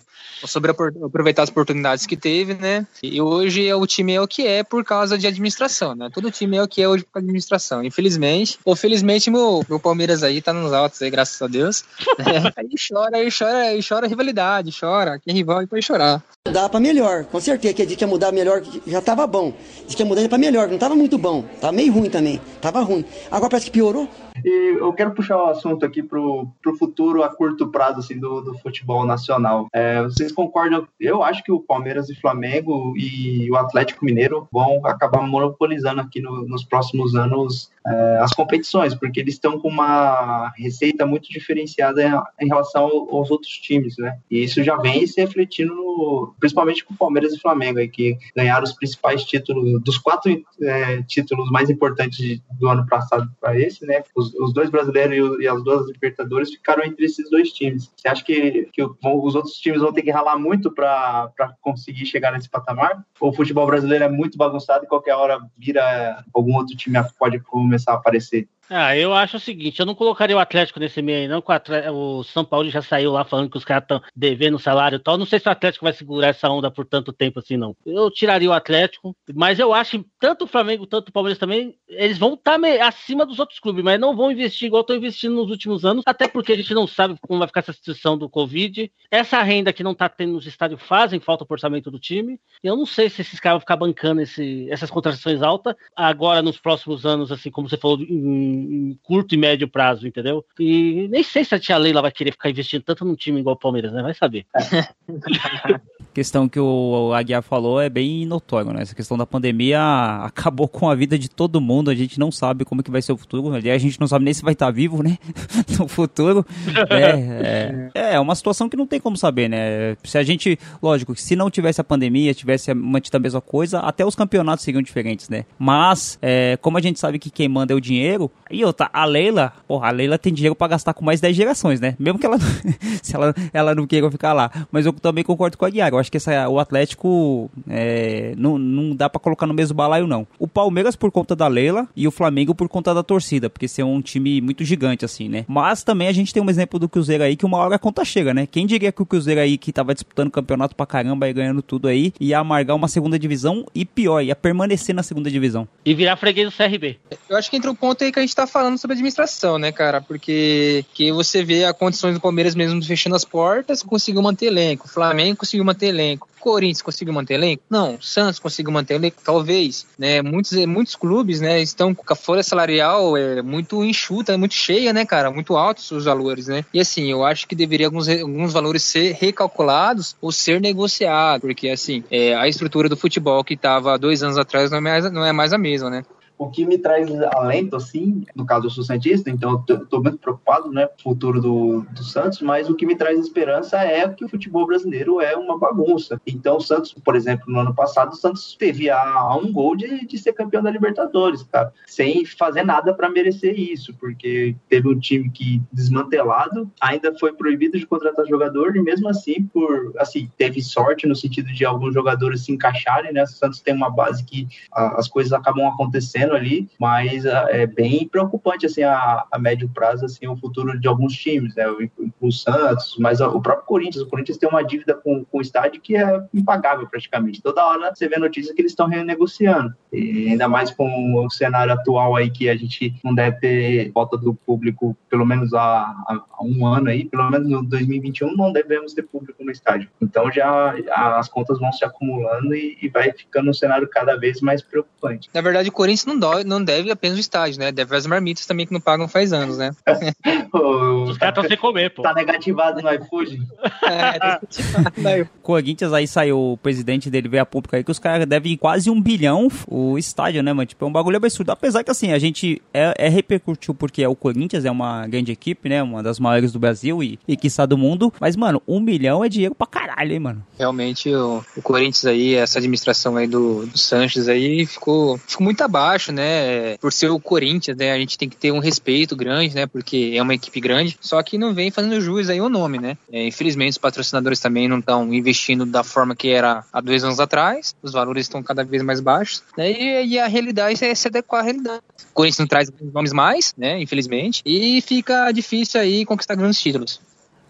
apro- aproveitar as oportunidades que teve, né? E hoje o time é o que é por causa de administração, né? Todo time é o que é hoje por administração. Infelizmente, ou felizmente, meu, meu Palmeiras aí tá nos altos aí, graças a Deus. aí chora, aí chora, aí chora rivalidade, chora. Quem é rival aí pode chorar. Dá pra melhor, com certeza. Que a gente ia mudar melhor, já tava bom. Diz que ia mudar pra melhor, não tava muito bom. Tava meio ruim também. Tava ruim. Agora parece que piorou. E eu quero puxar o assunto aqui pro, pro futuro a curto prazo assim, do, do futebol nacional. É, vocês concordam? Eu acho que o Palmeiras e Flamengo e o Atlético Mineiro vão acabar monopolizando aqui no- nos próximos anos é, as competições, porque eles estão com uma receita muito diferenciada em, em relação ao- aos outros times, né? E isso já vem se refletindo no- principalmente com o Palmeiras e Flamengo, aí, que ganharam os principais títulos, dos quatro é, títulos mais importantes de- do ano passado para esse, né? Os, os dois brasileiros e, o- e as duas Libertadores ficaram entre esses dois times. Você acha que, que os outros times vão ter que ralar muito para conseguir chegar nesse patamar? Ou o futebol brasileiro é muito bagunçado e qualquer hora vira algum outro time pode começar a aparecer? Ah, eu acho o seguinte, eu não colocaria o Atlético nesse meio aí, não, o, o São Paulo já saiu lá falando que os caras estão devendo salário e tal. Não sei se o Atlético vai segurar essa onda por tanto tempo assim, não. Eu tiraria o Atlético, mas eu acho que tanto o Flamengo, tanto o Palmeiras também, eles vão estar acima dos outros clubes, mas não vão investir igual estão investindo nos últimos anos, até porque a gente não sabe como vai ficar essa situação do Covid. Essa renda que não tá tendo nos estádios fazem falta pro orçamento do time. Eu não sei se esses caras vão ficar bancando esse- essas contratações altas agora nos próximos anos, assim, como você falou, em, em curto e médio prazo, entendeu? E nem sei se a tia Leila vai querer ficar investindo tanto num time igual o Palmeiras, né? Vai saber. questão que o Aguiar falou é bem notório, né? Essa questão da pandemia acabou com a vida de todo mundo, a gente não sabe como que vai ser o futuro, aliás, a gente não sabe nem se vai estar vivo, né? no futuro. É, é, é uma situação que não tem como saber, né? Se a gente, lógico, se não tivesse a pandemia, tivesse mantido a mesma coisa, até os campeonatos seriam diferentes, né? Mas, é, como a gente sabe que quem manda é o dinheiro, e outra, a Leila, porra, a Leila tem dinheiro pra gastar com mais 10 gerações, né? Mesmo que ela, se ela, ela não queira ficar lá. Mas eu também concordo com a Aguiar, eu acho que essa, o Atlético é, não, não dá pra colocar no mesmo balaio, não. O Palmeiras por conta da Leila e o Flamengo por conta da torcida, porque ser um time muito gigante, assim, né? Mas também a gente tem um exemplo do Cruzeiro aí, que uma hora a conta chega, né? Quem diria que o Cruzeiro aí, que tava disputando campeonato pra caramba e ganhando tudo aí, ia amargar uma segunda divisão e pior, ia permanecer na segunda divisão. E virar freguês do CRB. Eu acho que entra um ponto aí que a gente tá falando sobre administração, né, cara? Porque que você vê as condições do Palmeiras mesmo fechando as portas, conseguiu manter elenco. Flamengo conseguiu manter elenco. Corinthians conseguiu manter elenco? Não. Santos conseguiu manter elenco? Talvez. Né? Muitos, muitos clubes né, estão com a folha salarial é, muito enxuta, muito cheia, né, cara? Muito altos os valores, né? E assim, eu acho que deveria alguns, alguns valores ser recalculados ou ser negociados. Porque, assim, é, a estrutura do futebol que estava dois anos atrás não é mais, não é mais a mesma, né? O que me traz alento, assim, no caso eu sou Santista, então eu tô- muito preocupado, né, com o futuro do, do Santos, mas o que me traz esperança é que o futebol brasileiro é uma bagunça. Então o Santos, por exemplo, no ano passado, o Santos teve a, a um gol de, de ser campeão da Libertadores, cara, sem fazer nada para merecer isso, porque teve um time que desmantelado, ainda foi proibido de contratar jogador, e mesmo assim, por assim, teve sorte no sentido de alguns jogadores se encaixarem, né? O Santos tem uma base que a- as coisas acabam acontecendo ali, mas ah, é bem preocupante assim a, a médio prazo assim o futuro de alguns times, né? O, o Santos, mas o próprio Corinthians, o Corinthians tem uma dívida com, com o estádio que é impagável praticamente. Toda hora você vê notícia que eles estão renegociando. E ainda mais com o cenário atual aí que a gente não deve ter volta do público pelo menos há- há um ano aí, pelo menos no 2021 não devemos ter público no estádio. Então já as contas vão se acumulando e, e vai ficando um cenário cada vez mais preocupante. Na verdade, o Corinthians não não, dói, não deve apenas o estádio, né? Deve as marmitas também que não pagam faz anos, né? Os caras estão sem comer, pô. Tá negativado no iFood? É, tá? O Corinthians aí saiu, o presidente dele veio a público aí que os caras devem quase um bilhão o estádio, né, mano? Tipo, é um bagulho absurdo. Apesar que assim, a gente é, é repercutiu porque é o Corinthians, é uma grande equipe, né? Uma das maiores do Brasil e, e quiçá do mundo. Mas, mano, um milhão é dinheiro pra caralho, hein, mano? Realmente o, o Corinthians aí, essa administração aí do, do Sanches aí ficou, ficou muito abaixo, né? Por ser o Corinthians, né? A gente tem que ter um respeito grande, né? Porque é uma equipe grande, só que não vem fazendo jus aí o nome, né? É, infelizmente os patrocinadores também não estão investindo da forma que era há dois anos atrás, os valores estão cada vez mais baixos, né? E, e a realidade é se adequar à realidade. O Corinthians não traz nomes mais, né? Infelizmente, e fica difícil aí conquistar grandes títulos.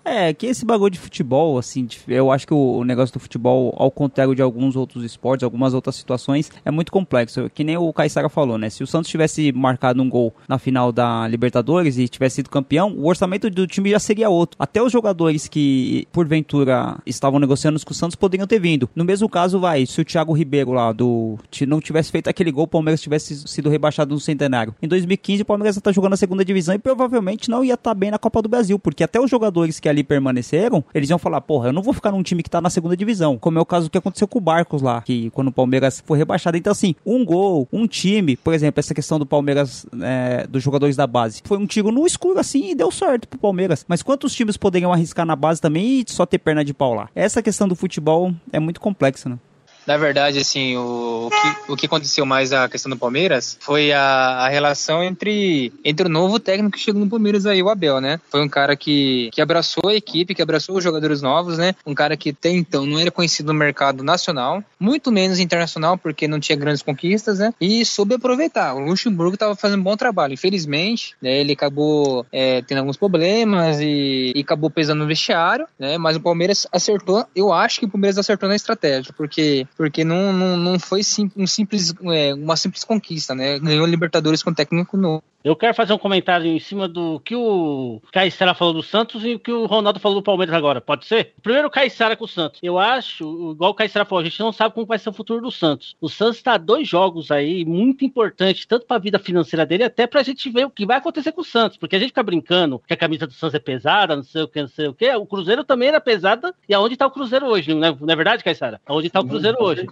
É, que esse bagulho de futebol, assim, eu acho que o, negócio do futebol, ao contrário de alguns outros esportes, algumas outras situações, é muito complexo. Que nem o Caissara falou, né? Se o Santos tivesse marcado um gol na final da Libertadores e tivesse sido campeão, o orçamento do time já seria outro. Até os jogadores que, porventura, estavam negociando com o Santos poderiam ter vindo. No mesmo caso, vai, se o Thiago Ribeiro lá do. não tivesse feito aquele gol, o Palmeiras tivesse sido rebaixado no centenário. Em 2015, o Palmeiras tá jogando a segunda divisão e provavelmente não ia estar bem na Copa do Brasil, porque até os jogadores que ali permaneceram, eles iam falar, porra, eu não vou ficar num time que tá na segunda divisão, como é o caso que aconteceu com o Barcos lá, que quando o Palmeiras foi rebaixado. Então, assim, um gol, um time, por exemplo, essa questão do Palmeiras, é, dos jogadores da base, foi um tiro no escuro assim e deu certo pro Palmeiras. Mas quantos times poderiam arriscar na base também e só ter perna de pau lá? Essa questão do futebol é muito complexa, né? Na verdade, assim, o, o, que, o que aconteceu mais a questão do Palmeiras foi a, a relação entre, entre o novo técnico que chegou no Palmeiras aí, o Abel, né? Foi um cara que, que abraçou a equipe, que abraçou os jogadores novos, né? Um cara que até então não era conhecido no mercado nacional, muito menos internacional, porque não tinha grandes conquistas, né? E soube aproveitar. O Luxemburgo estava fazendo um bom trabalho. Infelizmente, né, ele acabou é, tendo alguns problemas e, e acabou pesando no vestiário, né? Mas o Palmeiras acertou. Eu acho que o Palmeiras acertou na estratégia, porque porque não, não, não foi sim, um simples, é, uma simples conquista, né? Ganhou Libertadores com técnico novo. Eu quero fazer um comentário em cima do que o Caissara falou do Santos e o que o Ronaldo falou do Palmeiras agora. Pode ser? Primeiro o Caissara com o Santos. Eu acho, igual o Caissara falou, a gente não sabe como vai ser o futuro do Santos. O Santos está dois jogos aí muito importantes, tanto para a vida financeira dele, até para a gente ver o que vai acontecer com o Santos. Porque a gente fica brincando que a camisa do Santos é pesada, não sei o que, não sei o que. O Cruzeiro também era pesada. E aonde está o Cruzeiro hoje? Não é, não é verdade, Caissara? Aonde está o Cruzeiro hoje?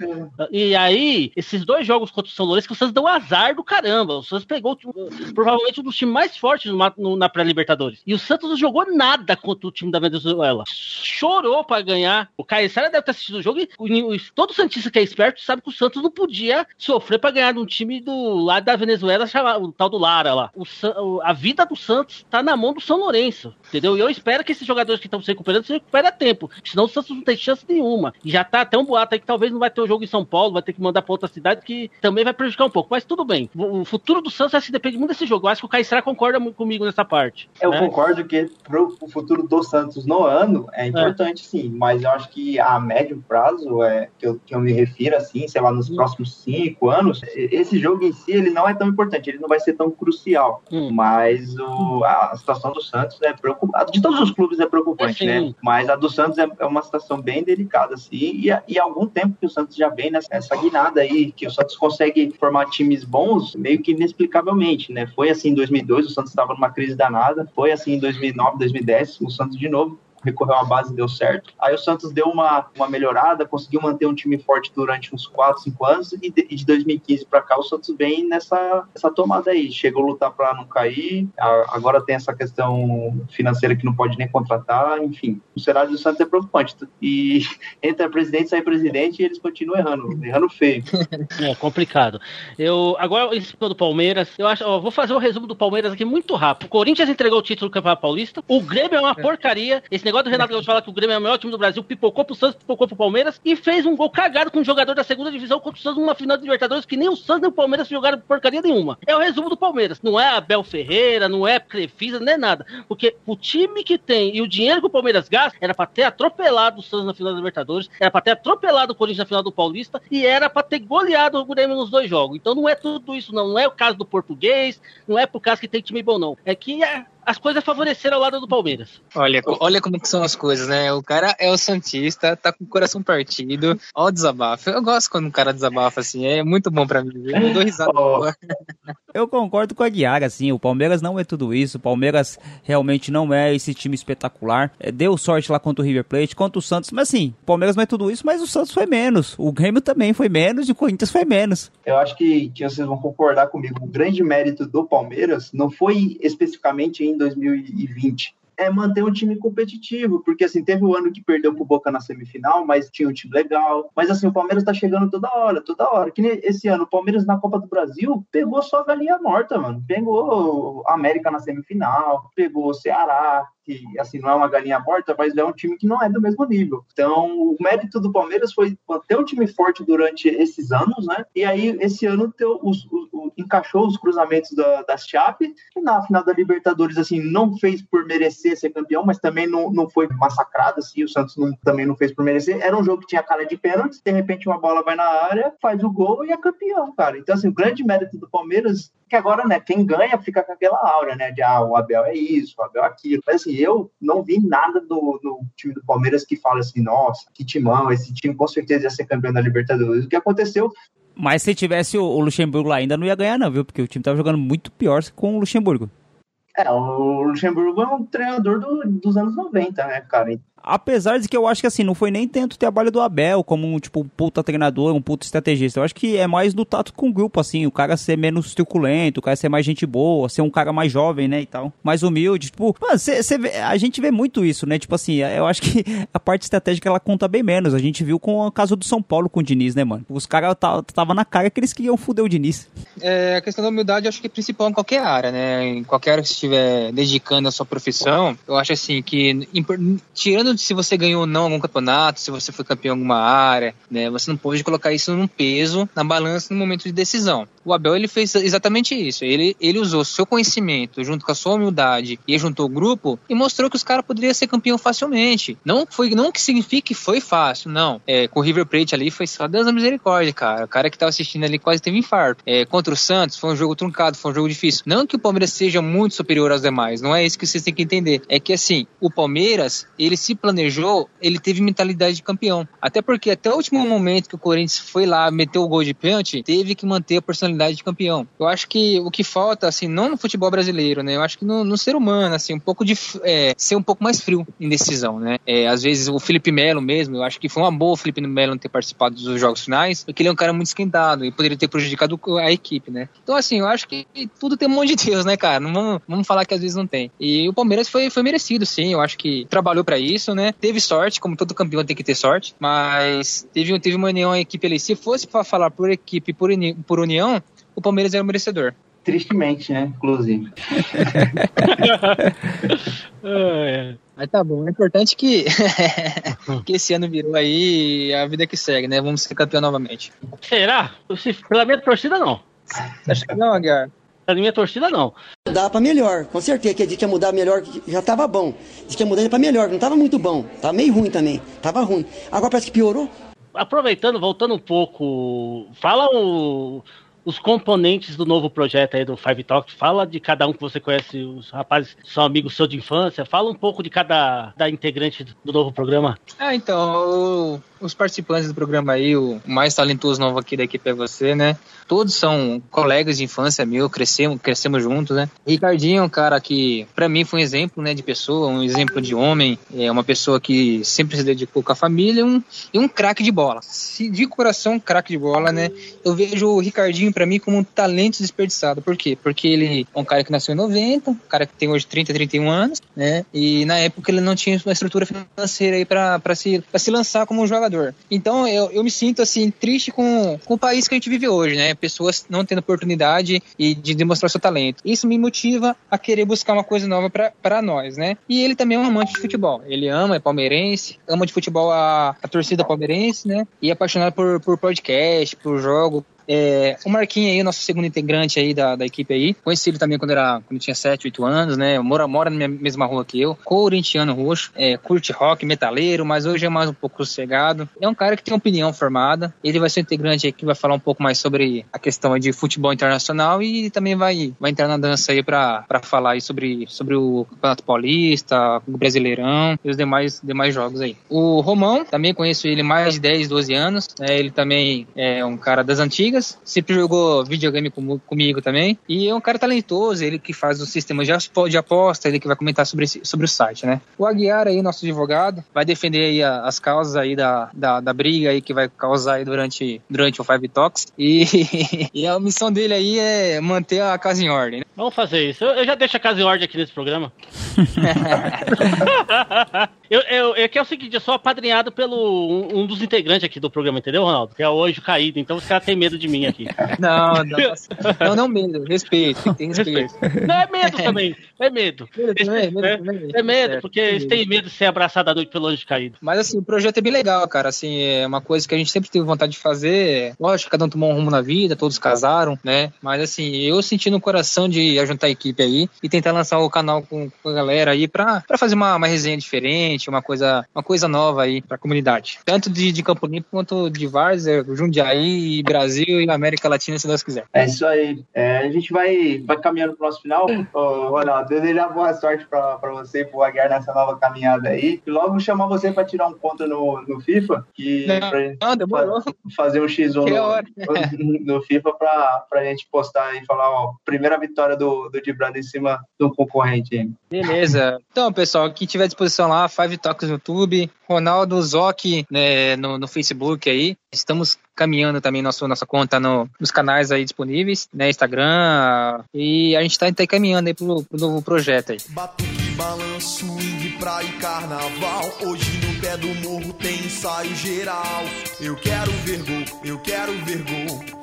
E aí, esses dois jogos contra o São Lourenço, que o Santos deu um azar do caramba. O Santos pegou provavelmente um dos times mais fortes no, no, na pré-Libertadores. E o Santos não jogou nada contra o time da Venezuela. Chorou para ganhar. O Caissara deve ter assistido o jogo e o, todo Santista que é esperto sabe que o Santos não podia sofrer para ganhar um time do lado da Venezuela, o tal do Lara lá. O, a vida do Santos tá na mão do São Lourenço, entendeu? E eu espero que esses jogadores que estão se recuperando se recuperem a tempo. Senão o Santos não tem chance nenhuma. E já tá até um boato aí que talvez não vai ter o jogo em São Paulo, vai ter que mandar para outra cidade, que também vai prejudicar um pouco. Mas tudo bem. O futuro do Santos se depende muito desse jogo. Eu acho que o Caissara concorda comigo nessa parte. Eu né? concordo que pro o futuro do Santos no ano é importante, é. sim. Mas eu acho que a médio prazo, é, que, eu, que eu me refiro assim, sei lá, nos hum. próximos cinco anos, esse jogo em si ele não é tão importante, ele não vai ser tão crucial. Hum. Mas o, a situação do Santos é preocupante. De todos os clubes é preocupante, é, né? Mas a do Santos é, é, uma situação bem delicada, assim. E, e há algum tempo que o Santos já vem nessa essa guinada aí, que o Santos consegue formar times bons meio que inexplicavelmente, né? Foi assim em 2002, o Santos estava numa crise danada. Foi assim em 2009, 2010, o Santos de novo recorreu à base e deu certo. Aí o Santos deu uma, uma melhorada, conseguiu manter um time forte durante uns 4, 5 anos e de, e de 2015 para cá o Santos vem nessa, nessa tomada aí. Chegou a lutar para não cair, a, agora tem essa questão financeira que não pode nem contratar, enfim. O cenário do Santos é preocupante. E entra presidente, sai presidente e eles continuam errando, errando feio. É complicado. Eu, agora, em cima do Palmeiras, eu acho, ó, vou fazer um resumo do Palmeiras aqui muito rápido. O Corinthians entregou o título do Campeonato Paulista, o Grêmio é uma porcaria, esse negócio do Renato Gaúcho falar que o Grêmio é o melhor time do Brasil, pipocou pro Santos, pipocou pro Palmeiras e fez um gol cagado com um jogador da segunda divisão contra o Santos numa final de Libertadores que nem o Santos nem o Palmeiras jogaram porcaria nenhuma. É o resumo do Palmeiras. Não é Abel Ferreira, não é Crefisa, nem nada. Porque o time que tem e o dinheiro que o Palmeiras gasta era pra ter atropelado o Santos na final da Libertadores, era pra ter atropelado o Corinthians na final do Paulista e era pra ter goleado o Grêmio nos dois jogos. Então não é tudo isso, não. Não é o caso do português, não é por causa que tem time bom, não. É que é as coisas favoreceram ao lado do Palmeiras. Olha, olha como que são as coisas, né? O cara é o Santista, tá com o coração partido. Ó o desabafo. Eu gosto quando um cara desabafa assim, é muito bom pra mim. Eu dou risada. Oh. Eu concordo com a Guiara, assim, o Palmeiras não é tudo isso, o Palmeiras realmente não é esse time espetacular. É, deu sorte lá contra o River Plate, contra o Santos, mas assim, o Palmeiras não é tudo isso, mas o Santos foi menos. O Grêmio também foi menos e o Corinthians foi menos. Eu acho que, que vocês vão concordar comigo. O grande mérito do Palmeiras não foi especificamente em 2020. É manter um time competitivo, porque assim, teve o ano que perdeu pro Boca na semifinal, mas tinha um time legal. Mas assim, o Palmeiras tá chegando toda hora, toda hora. Que esse ano, o Palmeiras na Copa do Brasil pegou só a galinha morta, mano. Pegou a América na semifinal, pegou o Ceará, que assim não é uma galinha morta, mas é um time que não é do mesmo nível. Então, o mérito do Palmeiras foi ter um time forte durante esses anos, né? E aí, esse ano, ter os, os, os- encaixou os cruzamentos da, das Chape, que na final da Libertadores, assim, não fez por merecer ser campeão, mas também não, não foi massacrado, assim, o Santos não- também não fez por merecer. Era um jogo que tinha cara de pênalti, de repente uma bola vai na área, faz o gol e é campeão, cara. Então, assim, o grande mérito do Palmeiras, que agora, né, quem ganha fica com aquela aura, né, de, ah, o Abel é isso, o Abel é aquilo. Mas, assim, eu não vi nada do, no time do Palmeiras que fala assim, nossa, que timão, esse time com certeza ia ser campeão da Libertadores. O que aconteceu Mas se tivesse o Luxemburgo lá ainda não ia ganhar não, viu? Porque o time tava jogando muito pior com o Luxemburgo. É, o Luxemburgo é um treinador do- dos anos 90, né, cara? Apesar de que eu acho que assim, não foi nem tanto o trabalho do Abel como um, tipo, um puta treinador, um puta estrategista. Eu acho que é mais do tato com o grupo, assim, o cara ser menos truculento, o cara ser mais gente boa, ser um cara mais jovem, né, e tal. Mais humilde. Tipo, mano, cê, cê vê- a gente vê muito isso, né? Tipo assim, eu acho que a parte estratégica ela conta bem menos. A gente viu com o caso do São Paulo com o Diniz, né, mano? Os caras tava na cara que eles queriam foder o Diniz. É, a questão da humildade eu acho que é principal em qualquer área, né? Em qualquer área estiver dedicando a sua profissão, eu acho assim que, tirando de se você ganhou ou não algum campeonato, se você foi campeão em alguma área, né? Você não pode colocar isso num peso na balança no momento de decisão. O Abel ele fez exatamente isso. Ele, ele usou seu conhecimento junto com a sua humildade e juntou o grupo e mostrou que os caras poderiam ser campeão facilmente. Não foi, não que signifique que foi fácil, não. É, com o River Plate ali foi só Deus da misericórdia, cara. O cara que tava assistindo ali quase teve infarto. É, contra o Santos foi um jogo truncado, foi um jogo difícil. Não que o Palmeiras seja muito superior aos demais, não é isso que vocês têm que entender. É que assim, o Palmeiras, ele se planejou, ele teve mentalidade de campeão. Até porque até o último momento que o Corinthians foi lá, meteu o gol de pênalti, teve que manter a personalidade de campeão. Eu acho que o que falta, assim, não no futebol brasileiro, né? Eu acho que no, no ser humano, assim, um pouco de é, ser um pouco mais frio em decisão, né? É, às vezes o Felipe Melo mesmo, eu acho que foi uma boa o Felipe Melo não ter participado dos jogos finais, porque ele é um cara muito esquentado e poderia ter prejudicado a equipe, né? Então, assim, eu acho que tudo tem mão de Deus, né, cara? Não vamos, vamos falar que às vezes não tem. E o Palmeiras foi, foi merecido, sim. Eu acho que trabalhou pra isso, né? Teve sorte, como todo campeão tem que ter sorte, mas teve, teve uma união a equipe ali. Se fosse pra falar por equipe, por, por união, o Palmeiras era o merecedor. Tristemente, né, inclusive. É, Mas tá bom, é importante que, que esse ano virou aí a vida que segue, né? Vamos ser campeão novamente. Será? Se- Pela minha torcida, não. Você acha que não, Aguiar? Pela minha torcida, não. Dá pra melhor, com certeza. Que a gente ia mudar melhor, já tava bom. Diz que ia mudar pra melhor, não tava muito bom. Tava meio ruim também. Tava ruim. Agora parece que piorou. Aproveitando, voltando um pouco, fala o- os componentes do novo projeto aí do Five Talks. Fala de cada um que você conhece, os rapazes são amigos seus de infância. Fala um pouco de cada da integrante do novo programa. Ah, então, os participantes do programa aí, o mais talentoso novo aqui da equipe é você, né? Todos são colegas de infância meu, crescemos, crescemos juntos, né? Ricardinho é um cara que, pra mim, foi um exemplo, né, de pessoa, um exemplo de homem, é uma pessoa que sempre se dedicou com a família um, e um craque de bola. De coração, craque de bola, né? Eu vejo o Ricardinho, pra mim, como um talento desperdiçado. Por quê? Porque ele é um cara que nasceu em 90, um cara que tem hoje 30, 31 anos, né? E na época ele não tinha uma estrutura financeira aí pra, se, pra se lançar como um jogador. Então eu, eu me sinto, assim, triste com, com o país que a gente vive hoje, né? Pessoas não tendo oportunidade e de demonstrar seu talento. Isso me motiva a querer buscar uma coisa nova pra nós, né? E ele também é um amante de futebol. Ele ama, é palmeirense, ama de futebol a, a torcida palmeirense, né? E é apaixonado por, por podcast, por jogo, É, o Marquinhos aí, nosso segundo integrante aí da, da equipe aí. Conheci ele também quando, era, quando tinha 7, 8 anos, né? Mora, mora na mesma rua que eu. Corintiano roxo. É, curte rock, metaleiro, mas hoje é mais um pouco sossegado. É um cara que tem opinião formada. Ele vai ser integrante aí que vai falar um pouco mais sobre a questão de futebol internacional e também vai, vai entrar na dança aí pra, pra falar aí sobre, sobre o Campeonato Paulista, o Brasileirão e os demais, demais jogos aí. O Romão, também conheço ele mais de 10, 12 anos. Né? Ele também é um cara das antigas. Sempre jogou videogame com, comigo também. E é um cara talentoso, ele que faz o sistema de aposta, ele que vai comentar sobre, esse, sobre o site, né? O Aguiar aí, nosso advogado, vai defender aí as causas aí da, da, da briga aí que vai causar aí durante, durante o Five Talks. E, e a missão dele aí é manter a casa em ordem. Né? Vamos fazer isso. Eu, eu já deixo a casa em ordem aqui nesse programa. eu, eu, é que é o seguinte, eu sou apadrinhado pelo um, um, dos integrantes aqui do programa, entendeu, Ronaldo? Que é o Anjo Caído, então os caras têm medo de mim aqui. Não, não, não, não medo, respeito, tem respeito. Não, é medo também, é medo. medo, também, medo, é, também. é medo, porque eles têm medo de ser abraçado à noite pelo Anjo Caído. Mas assim, o projeto é bem legal, cara, assim, é uma coisa que a gente sempre teve vontade de fazer, lógico, cada um tomou um rumo na vida, todos casaram, né, mas assim, eu senti no coração de juntar a equipe aí e tentar lançar o canal com, com a galera aí pra, pra fazer uma, uma resenha diferente, uma coisa, uma coisa nova aí pra comunidade. Tanto de, de Campo Limpo quanto de Várzea, Jundiaí, Brasil e América Latina, se Deus quiser. É isso aí. É, a gente vai, vai caminhando pro nosso final. Ô, Ronaldo, desejar boa sorte pra, pra você e pro Aguiar nessa nova caminhada aí. E logo chamar você pra tirar um ponto no, no FIFA. Que, não, não, demorou. fazer um X1 no, no, FIFA pra, pra gente postar e falar, ó, primeira vitória do, do Dibrando em cima do concorrente. Beleza. Então, pessoal, quem tiver disposição lá, Five Talks no YouTube, Ronaldo Zoc né, no, no Facebook aí. Estamos caminhando também nosso, nossa conta no, nos canais aí disponíveis, né, Instagram, e a gente tá, tá caminhando aí pro, pro novo projeto aí. Batuque, balanço, swing, praia e carnaval, hoje no pé do morro tem ensaio geral, eu quero ver gol, eu quero ver gol.